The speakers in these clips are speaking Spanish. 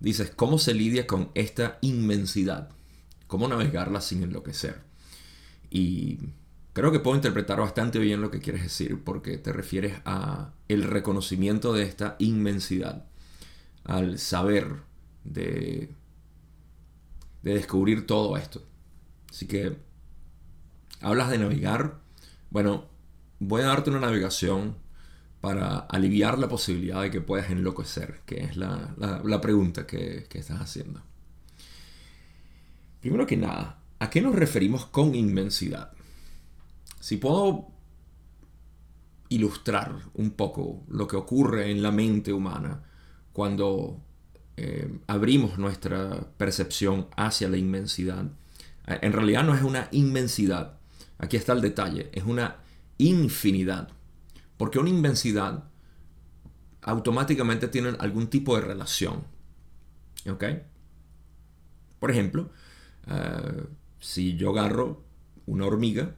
dices, ¿cómo se lidia con esta inmensidad? ¿Cómo navegarla sin enloquecer? Y creo que puedo interpretar bastante bien lo que quieres decir porque te refieres a el reconocimiento de esta inmensidad, al saber de, de descubrir todo esto. Así que hablas de navegar. Bueno, voy a darte una navegación para aliviar la posibilidad de que puedas enloquecer, que es la, pregunta que, que estás haciendo. Primero que nada, ¿a qué nos referimos con inmensidad? Si puedo ilustrar un poco lo que ocurre en la mente humana cuando eh, abrimos nuestra percepción hacia la inmensidad, eh, en realidad no es una inmensidad, aquí está el detalle, es una infinidad. Porque una inmensidad automáticamente tiene algún tipo de relación. ¿Ok? Por ejemplo, eh, si yo agarro una hormiga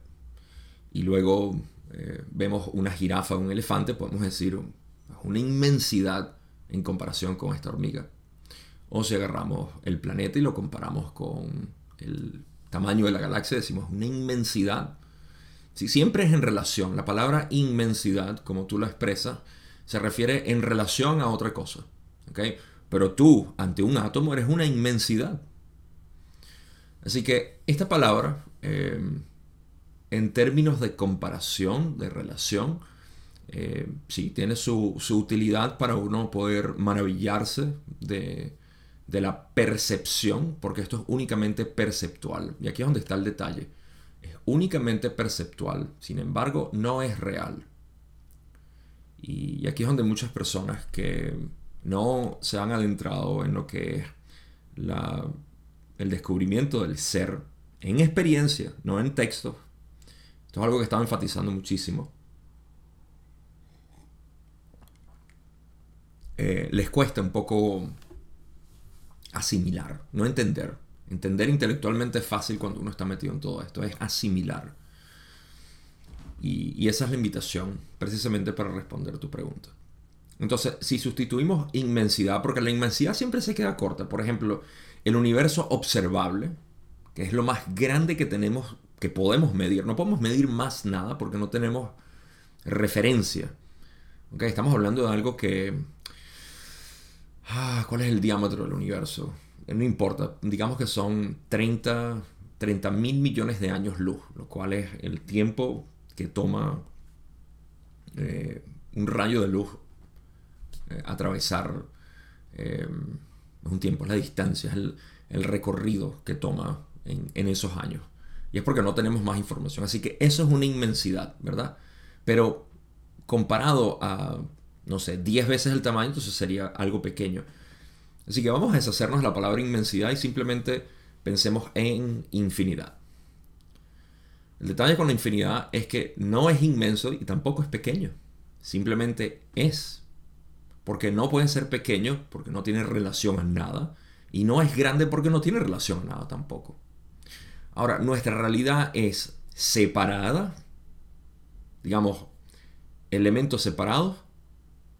y luego eh, vemos una jirafa o un elefante, podemos decir una inmensidad en comparación con esta hormiga. O si agarramos el planeta y lo comparamos con el tamaño de la galaxia, decimos una inmensidad. Si siempre es en relación, la palabra inmensidad, como tú la expresas, se refiere en relación a otra cosa. Pero tú, ante un átomo, eres una inmensidad. Así que esta palabra, eh, en términos de comparación, de relación, eh, sí, tiene su, utilidad para uno poder maravillarse de, de, la percepción, porque esto es únicamente perceptual. Y aquí es donde está el detalle. Únicamente perceptual, sin embargo, no es real. Y aquí es donde muchas personas que no se han adentrado en lo que es el descubrimiento del ser en experiencia, no en texto. Esto es algo que estaba enfatizando muchísimo. Eh, les cuesta un poco asimilar, no entender. Entender intelectualmente es fácil cuando uno está metido en todo esto, es asimilar. Y, esa es la invitación, precisamente para responder tu pregunta. Entonces, si sustituimos inmensidad, porque la inmensidad siempre se queda corta, por ejemplo, el universo observable, que es lo más grande que tenemos, que podemos medir. No podemos medir más nada porque no tenemos referencia. ¿Okay? Estamos hablando de algo que... Ah, ¿Cuál es el diámetro del universo? Eh, no importa. Digamos que son 30, 30 mil millones de años luz, lo cual es el tiempo que toma eh, un rayo de luz eh, atravesar es un tiempo, es la distancia, es el, recorrido que toma en, esos años. Y es porque no tenemos más información. Así que eso es una inmensidad, ¿verdad? Pero comparado a, no sé, 10 veces el tamaño, entonces sería algo pequeño. Así que vamos a deshacernos de la palabra inmensidad y simplemente pensemos en infinidad. El detalle con la infinidad es que no es inmenso y tampoco es pequeño. Simplemente es porque no puede ser pequeño, porque no tiene relación a nada, y no es grande porque no tiene relación a nada tampoco. Ahora, nuestra realidad es separada, digamos, elementos separados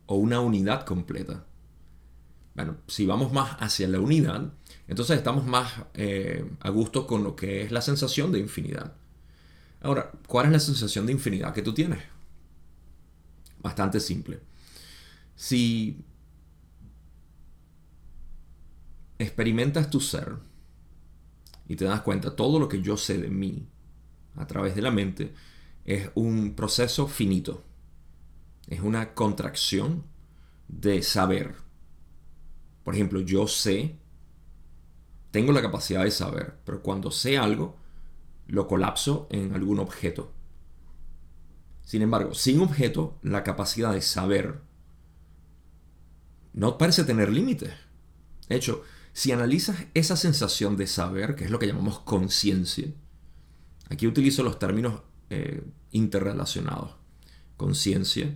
o una unidad completa. Bueno, si vamos más hacia la unidad, entonces estamos más eh, a gusto con lo que es la sensación de infinidad. Ahora, ¿cuál es la sensación de infinidad que tú tienes? Bastante simple si experimentas tu ser y te das cuenta, todo lo que yo sé de mí a través de la mente es un proceso finito. Es una contracción de saber. Por ejemplo, yo sé, tengo la capacidad de saber, pero cuando sé algo, lo colapso en algún objeto. Sin embargo, sin objeto, la capacidad de saber no parece tener límites. De hecho, si analizas esa sensación de saber, que es lo que llamamos conciencia, aquí utilizo los términos eh, interrelacionados. Conciencia,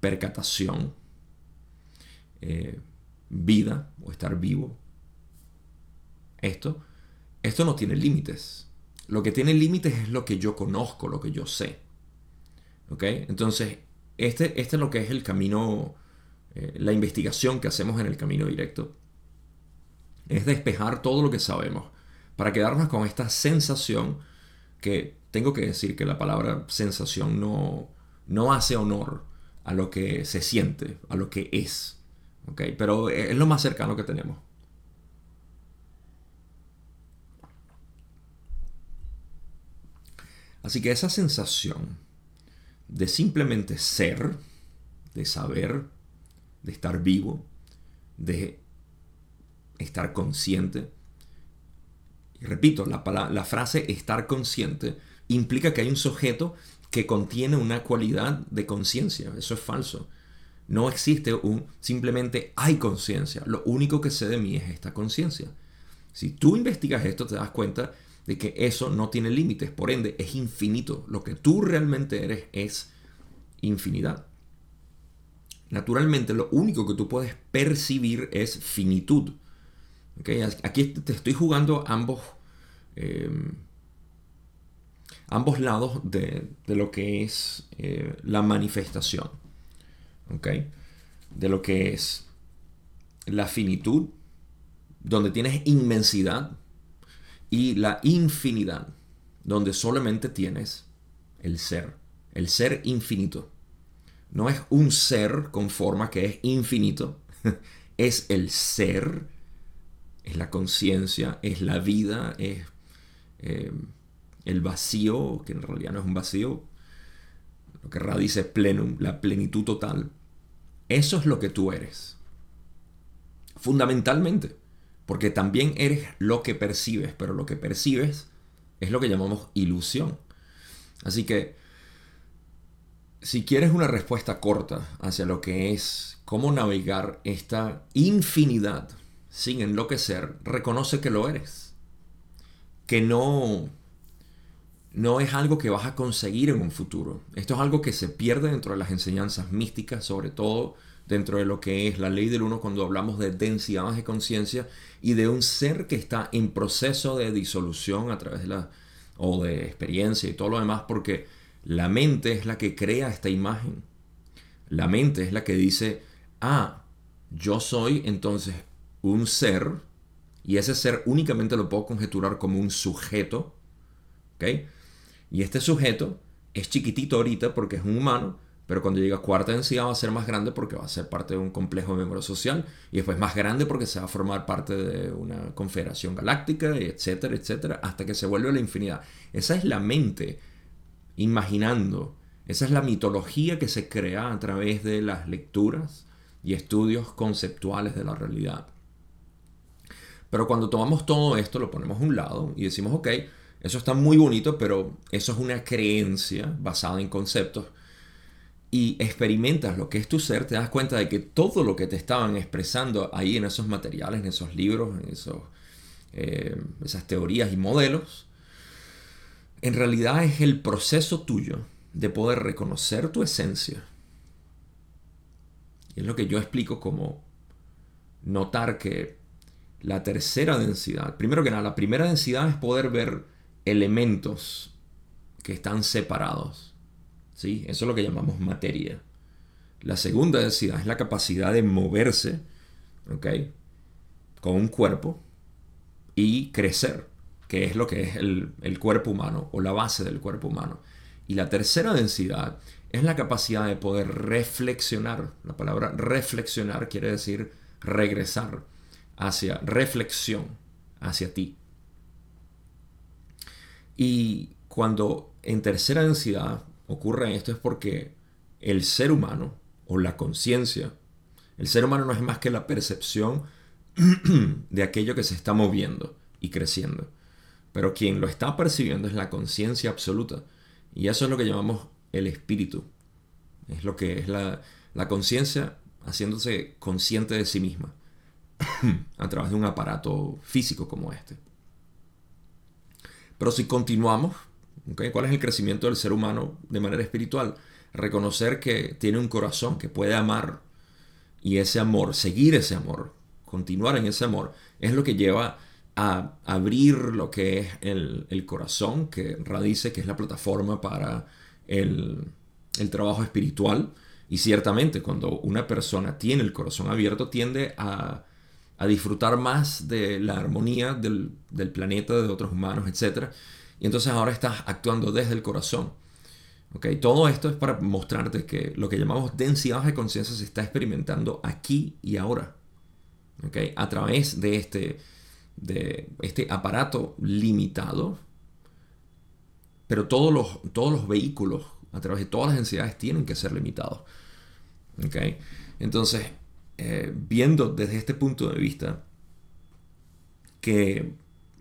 percatación, eh, vida o estar vivo. Esto, esto no tiene límites. Lo que tiene límites es lo que yo conozco, lo que yo sé. ¿Ok? Entonces, este, este es lo que es el camino eh, la investigación que hacemos en el camino directo. es despejar todo lo que sabemos para quedarnos con esta sensación que tengo que decir que la palabra sensación no, no hace honor a lo que se siente, a lo que es. Pero es lo más cercano que tenemos. Así que esa sensación de simplemente ser, de saber, de estar vivo, de estar consciente. Y repito, la, la frase estar consciente implica que hay un sujeto que contiene una cualidad de conciencia. Eso es falso. No existe un simplemente hay conciencia. Lo único que sé de mí es esta conciencia. Si tú investigas esto, te das cuenta de que eso no tiene límites, por ende es infinito. Lo que tú realmente eres es infinidad. Naturalmente lo único que tú puedes percibir es finitud. Aquí te estoy jugando ambos, em, ambos lados de, lo que es eh, la manifestación. De lo que es la finitud, donde tienes inmensidad, y la infinidad, donde solamente tienes el ser, el ser infinito. No es un ser con forma que es infinito, es el ser, es la conciencia, es la vida, es eh, el vacío, que en realidad no es un vacío, lo que radice plenum, la plenitud total. Eso es lo que tú eres. Fundamentalmente. Porque también eres lo que percibes, pero lo que percibes es lo que llamamos ilusión. Así que, si quieres una respuesta corta hacia lo que es cómo navegar esta infinidad sin enloquecer, reconoce que lo eres. Que no, no es algo que vas a conseguir en un futuro. Esto es algo que se pierde dentro de las enseñanzas místicas, sobre todo dentro de lo que es la ley del uno cuando hablamos de densidades de conciencia y de un ser que está en proceso de disolución a través de la o de experiencia y todo lo demás porque la mente es la que crea esta imagen. La mente es la que dice, ah, yo soy entonces un ser y ese ser únicamente lo puedo conjeturar como un sujeto, ¿ok? Y este sujeto es chiquitito ahorita porque es un humano, pero cuando llega a cuarta densidad va a ser más grande porque va a ser parte de un complejo de memoria social y después más grande porque se va a formar parte de una confederación galáctica, etcétera, etcétera, hasta que se vuelve la infinidad. Esa es la mente imaginando, esa es la mitología que se crea a través de las lecturas y estudios conceptuales de la realidad. Pero cuando tomamos todo esto, lo ponemos a un lado y decimos, ok, eso está muy bonito, pero eso es una creencia basada en conceptos y experimentas lo que es tu ser, te das cuenta de que todo lo que te estaban expresando ahí en esos materiales, en esos libros, en esos, eh, esas teorías y modelos, en realidad es el proceso tuyo de poder reconocer tu esencia. Y es lo que yo explico como notar que la tercera densidad, primero que nada, la primera densidad es poder ver elementos que están separados eso es lo que llamamos materia. La segunda densidad es la capacidad de moverse con un cuerpo y crecer, que es lo que es el, el cuerpo humano o la base del cuerpo humano. Y la tercera densidad es la capacidad de poder reflexionar. La palabra reflexionar quiere decir regresar hacia reflexión, hacia ti. Y cuando en tercera densidad ocurre esto es porque el ser humano o la conciencia, el ser humano no es más que la percepción de aquello que se está moviendo y creciendo. Pero quien lo está percibiendo es la conciencia absoluta. Y eso es lo que llamamos el espíritu. Es lo que es la, la conciencia haciéndose consciente de sí misma a través de un aparato físico como este. Pero si continuamos ¿Cuál es el crecimiento del ser humano de manera espiritual? Reconocer que tiene un corazón que puede amar y ese amor, seguir ese amor, continuar en ese amor, es lo que lleva a abrir lo que es el, corazón, que radice, que es la plataforma para el, el trabajo espiritual. Y ciertamente cuando una persona tiene el corazón abierto tiende a a disfrutar más de la armonía del, planeta, de otros humanos, etc. Y entonces ahora estás actuando desde el corazón. ¿Okay? Todo esto es para mostrarte que lo que llamamos densidad de conciencia se está experimentando aquí y ahora. ¿Okay? A través de este, de este aparato limitado. Pero todos los, todos los vehículos a través de todas las densidades tienen que ser limitados. ¿Okay? Entonces, eh, viendo desde este punto de vista que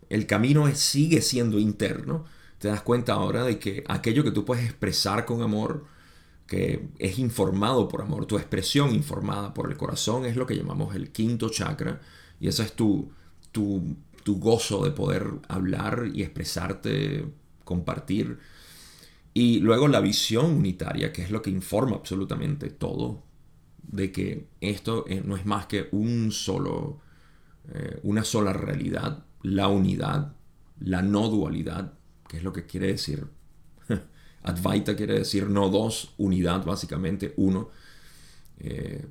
el camino sigue siendo interno, te das cuenta ahora de que aquello que tú puedes expresar con amor, que es informado por amor, tu expresión informada por el corazón es lo que llamamos el quinto chakra y ese es tu, tu, tu gozo de poder hablar y expresarte, compartir. Y luego la visión unitaria, que es lo que informa absolutamente todo, de que esto no es más que un solo, eh, una sola realidad, la unidad, la no dualidad, que es lo que quiere decir. Advaita quiere decir no dos, unidad básicamente, uno. Eh,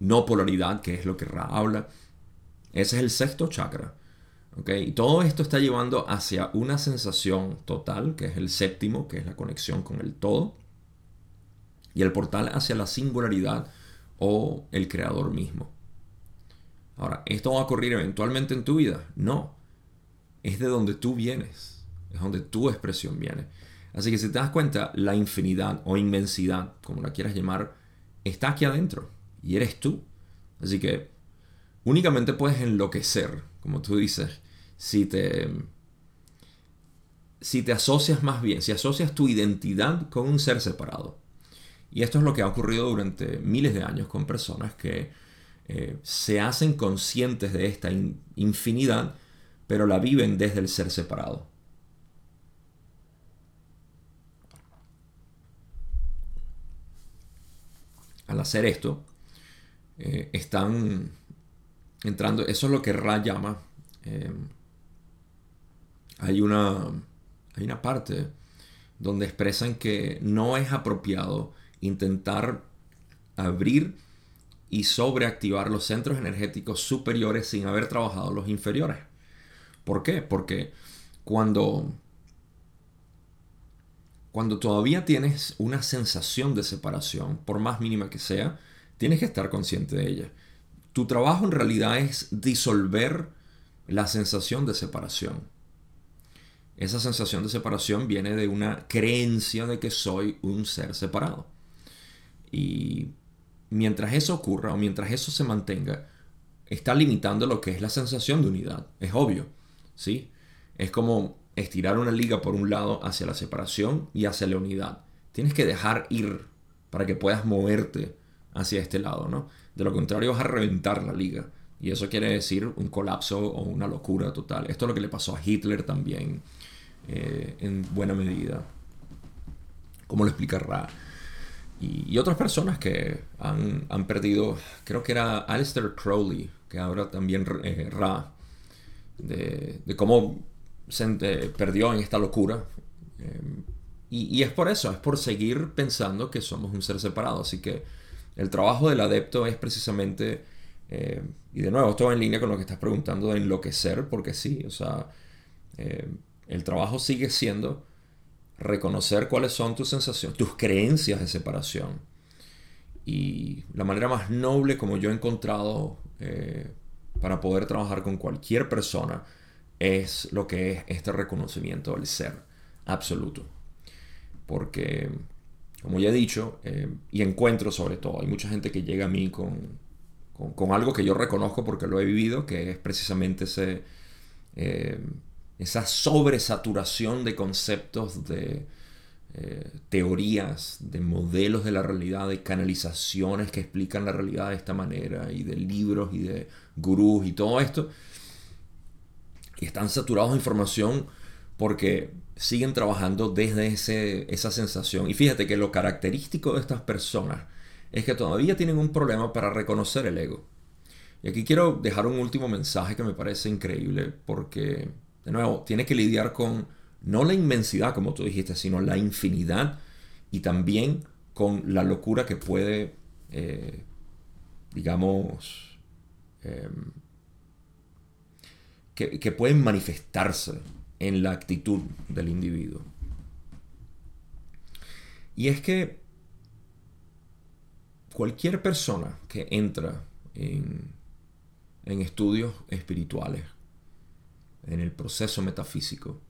no polaridad, que es lo que Ra habla. Ese es el sexto chakra. Y todo esto está llevando hacia una sensación total, que es el séptimo, que es la conexión con el todo. Y el portal hacia la singularidad, o el creador mismo. Ahora, ¿esto va a ocurrir eventualmente en tu vida? No. Es de donde tú vienes. Es donde tu expresión viene. Así que si te das cuenta, la infinidad o inmensidad, como la quieras llamar, está aquí adentro. Y eres tú. Así que únicamente puedes enloquecer, como tú dices, si te, si te asocias más bien, si asocias tu identidad con un ser separado. Y esto es lo que ha ocurrido durante miles de años con personas que eh, se hacen conscientes de esta infinidad, pero la viven desde el ser separado. Al hacer esto, eh, están entrando, eso es lo que Ra llama, eh, hay, una, hay una parte donde expresan que no es apropiado intentar abrir y sobreactivar los centros energéticos superiores sin haber trabajado los inferiores. ¿Por qué? Porque cuando, cuando todavía tienes una sensación de separación, por más mínima que sea, tienes que estar consciente de ella. Tu trabajo en realidad es disolver la sensación de separación. Esa sensación de separación viene de una creencia de que soy un ser separado. Y mientras eso ocurra o mientras eso se mantenga, está limitando lo que es la sensación de unidad. Es obvio, ¿sí? Es como estirar una liga por un lado hacia la separación y hacia la unidad. Tienes que dejar ir para que puedas moverte hacia este lado, ¿no? De lo contrario vas a reventar la liga. Y eso quiere decir un colapso o una locura total. Esto es lo que le pasó a Hitler también, eh, en buena medida. ¿Cómo lo explicará? Y, otras personas que han, perdido, creo que era Alistair Crowley, que ahora también eh, Ra, de, cómo se eh, perdió en esta locura. Eh, y, es por eso, es por seguir pensando que somos un ser separado. Así que el trabajo del adepto es precisamente, y de nuevo, esto en línea con lo que estás preguntando de enloquecer, porque sí, o sea, el trabajo sigue siendo reconocer cuáles son tus sensaciones, tus creencias de separación. Y la manera más noble como yo he encontrado eh, para poder trabajar con cualquier persona es lo que es este reconocimiento del ser absoluto. Porque, como ya he dicho, eh, y encuentro sobre todo, hay mucha gente que llega a mí con, con, algo que yo reconozco porque lo he vivido, que es precisamente ese... Eh, esa sobresaturación de conceptos, de eh, teorías, de modelos de la realidad, de canalizaciones que explican la realidad de esta manera, y de libros y de gurús y todo esto. Y están saturados de información porque siguen trabajando desde ese, esa sensación. Y fíjate que lo característico de estas personas es que todavía tienen un problema para reconocer el ego. Y aquí quiero dejar un último mensaje que me parece increíble porque de nuevo, tiene que lidiar con no la inmensidad, como tú dijiste, sino la infinidad y también con la locura que puede, eh, digamos, em, que pueden manifestarse en la actitud del individuo. Y es que cualquier persona que entra en, estudios espirituales, en el proceso metafísico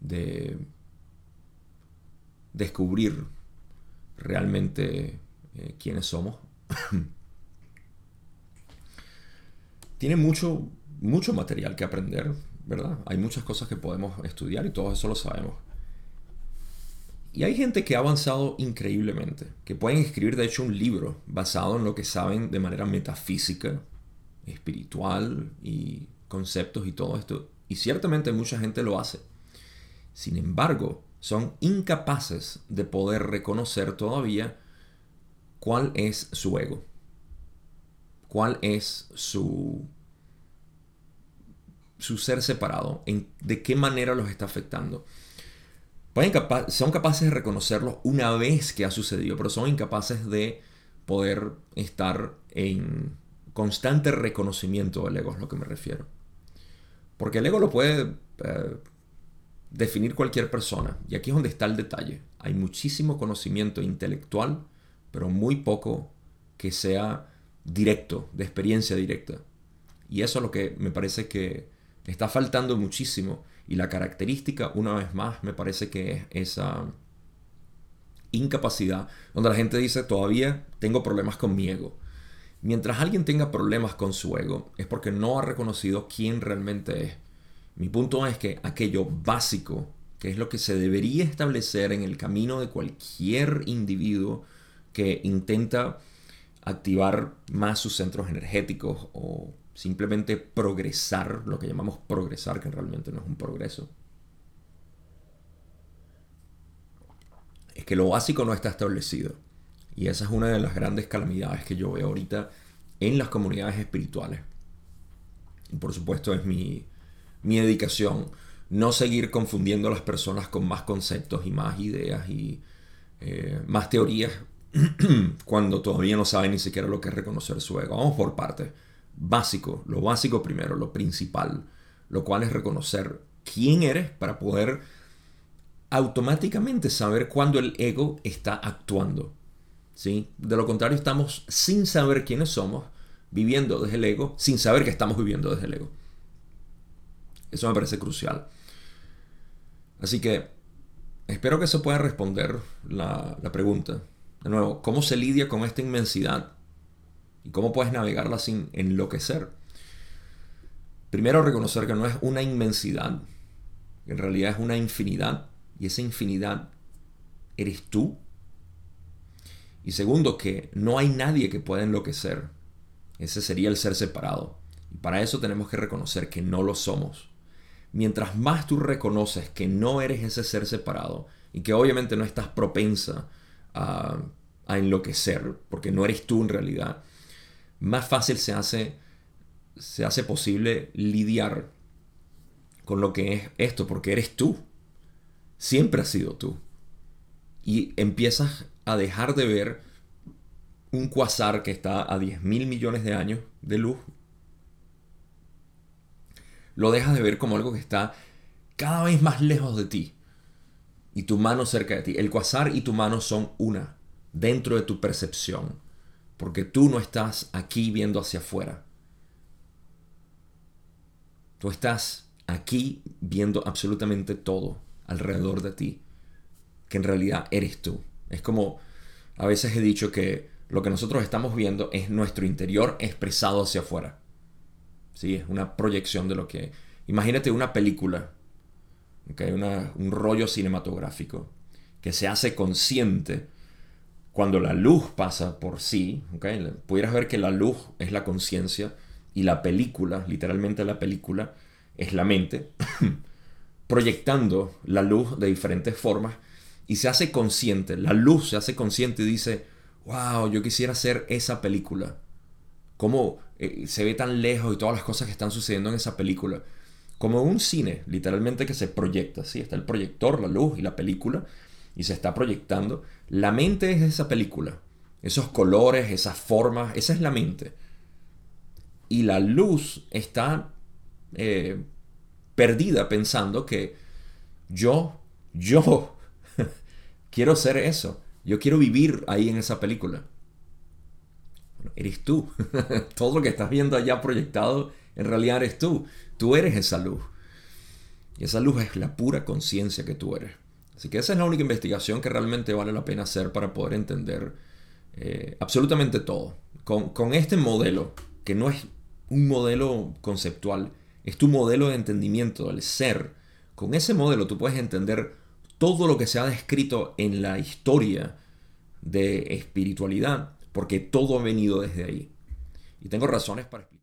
de descubrir realmente eh, quiénes somos, tiene mucho, mucho material que aprender, ¿verdad? Hay muchas cosas que podemos estudiar y todo eso lo sabemos. Y hay gente que ha avanzado increíblemente, que pueden escribir de hecho un libro basado en lo que saben de manera metafísica, espiritual y conceptos y todo esto. Y ciertamente mucha gente lo hace. Sin embargo, son incapaces de poder reconocer todavía cuál es su ego, cuál es su, su ser separado, en, de qué manera los está afectando son capaces de reconocerlo una vez que ha sucedido, pero son incapaces de poder estar en constante reconocimiento del ego, es lo que me refiero. Porque el ego lo puede eh, definir cualquier persona, y aquí es donde está el detalle. Hay muchísimo conocimiento intelectual, pero muy poco que sea directo, de experiencia directa. Y eso es lo que me parece que está faltando muchísimo y la característica, una vez más, me parece que es esa incapacidad, donde la gente dice, todavía tengo problemas con mi ego. Mientras alguien tenga problemas con su ego, es porque no ha reconocido quién realmente es. Mi punto es que aquello básico, que es lo que se debería establecer en el camino de cualquier individuo que intenta activar más sus centros energéticos o simplemente progresar, lo que llamamos progresar, que realmente no es un progreso, es que lo básico no está establecido. Y esa es una de las grandes calamidades que yo veo ahorita en las comunidades espirituales. Y por supuesto es mi, mi dedicación no seguir confundiendo a las personas con más conceptos y más ideas y eh, más teorías cuando todavía no saben ni siquiera lo que es reconocer su ego. Vamos por partes básico, lo básico primero, lo principal, lo cual es reconocer quién eres para poder automáticamente saber cuándo el ego está actuando. ¿Sí? De lo contrario, estamos sin saber quiénes somos, viviendo desde el ego, sin saber que estamos viviendo desde el ego. Eso me parece crucial. Así que espero que se pueda responder la, la pregunta. De nuevo, ¿cómo se lidia con esta inmensidad ¿Y cómo puedes navegarla sin enloquecer? Primero, reconocer que no es una inmensidad, en realidad es una infinidad, y esa infinidad eres tú. Y segundo, que no hay nadie que pueda enloquecer. Ese sería el ser separado. Y para eso tenemos que reconocer que no lo somos. Mientras más tú reconoces que no eres ese ser separado y que obviamente no estás propensa a, a enloquecer, porque no eres tú en realidad, más fácil se hace, se hace posible lidiar con lo que es esto, porque eres tú. Siempre has sido tú. Y empiezas a dejar de ver un cuasar que está a 10 mil millones de años de luz. Lo dejas de ver como algo que está cada vez más lejos de ti y tu mano cerca de ti. El cuasar y tu mano son una dentro de tu percepción porque tú no estás aquí viendo hacia afuera. Tú estás aquí viendo absolutamente todo alrededor de ti, que en realidad eres tú. Es como a veces he dicho que lo que nosotros estamos viendo es nuestro interior expresado hacia afuera. ¿Sí? Es una proyección de lo que... Imagínate una película, ¿okay? un rollo cinematográfico que se hace consciente cuando la luz pasa por sí, ¿okay? pudieras ver que la luz es la conciencia y la película, literalmente la película, es la mente, proyectando la luz de diferentes formas y se hace consciente, la luz se hace consciente y dice, wow, yo quisiera hacer esa película. Cómo eh, se ve tan lejos y todas las cosas que están sucediendo en esa película. Como un cine, literalmente que se proyecta, ¿sí? Está el proyector, la luz y la película y se está proyectando, la mente es esa película. Esos colores, esas formas, esa es la mente. Y la luz está eh, perdida pensando que yo, yo quiero ser eso. Yo quiero vivir ahí en esa película. eres tú. Todo lo que estás viendo allá proyectado, en realidad eres tú. Tú eres esa luz. Y esa luz es la pura conciencia que tú eres. Así que esa es la única investigación que realmente vale la pena hacer para poder entender eh, absolutamente todo. Con, con este modelo, que no es un modelo conceptual, es tu modelo de entendimiento del ser. Con ese modelo tú puedes entender todo lo que se ha descrito en la historia de espiritualidad, porque todo ha venido desde ahí. Y tengo razones para explicar.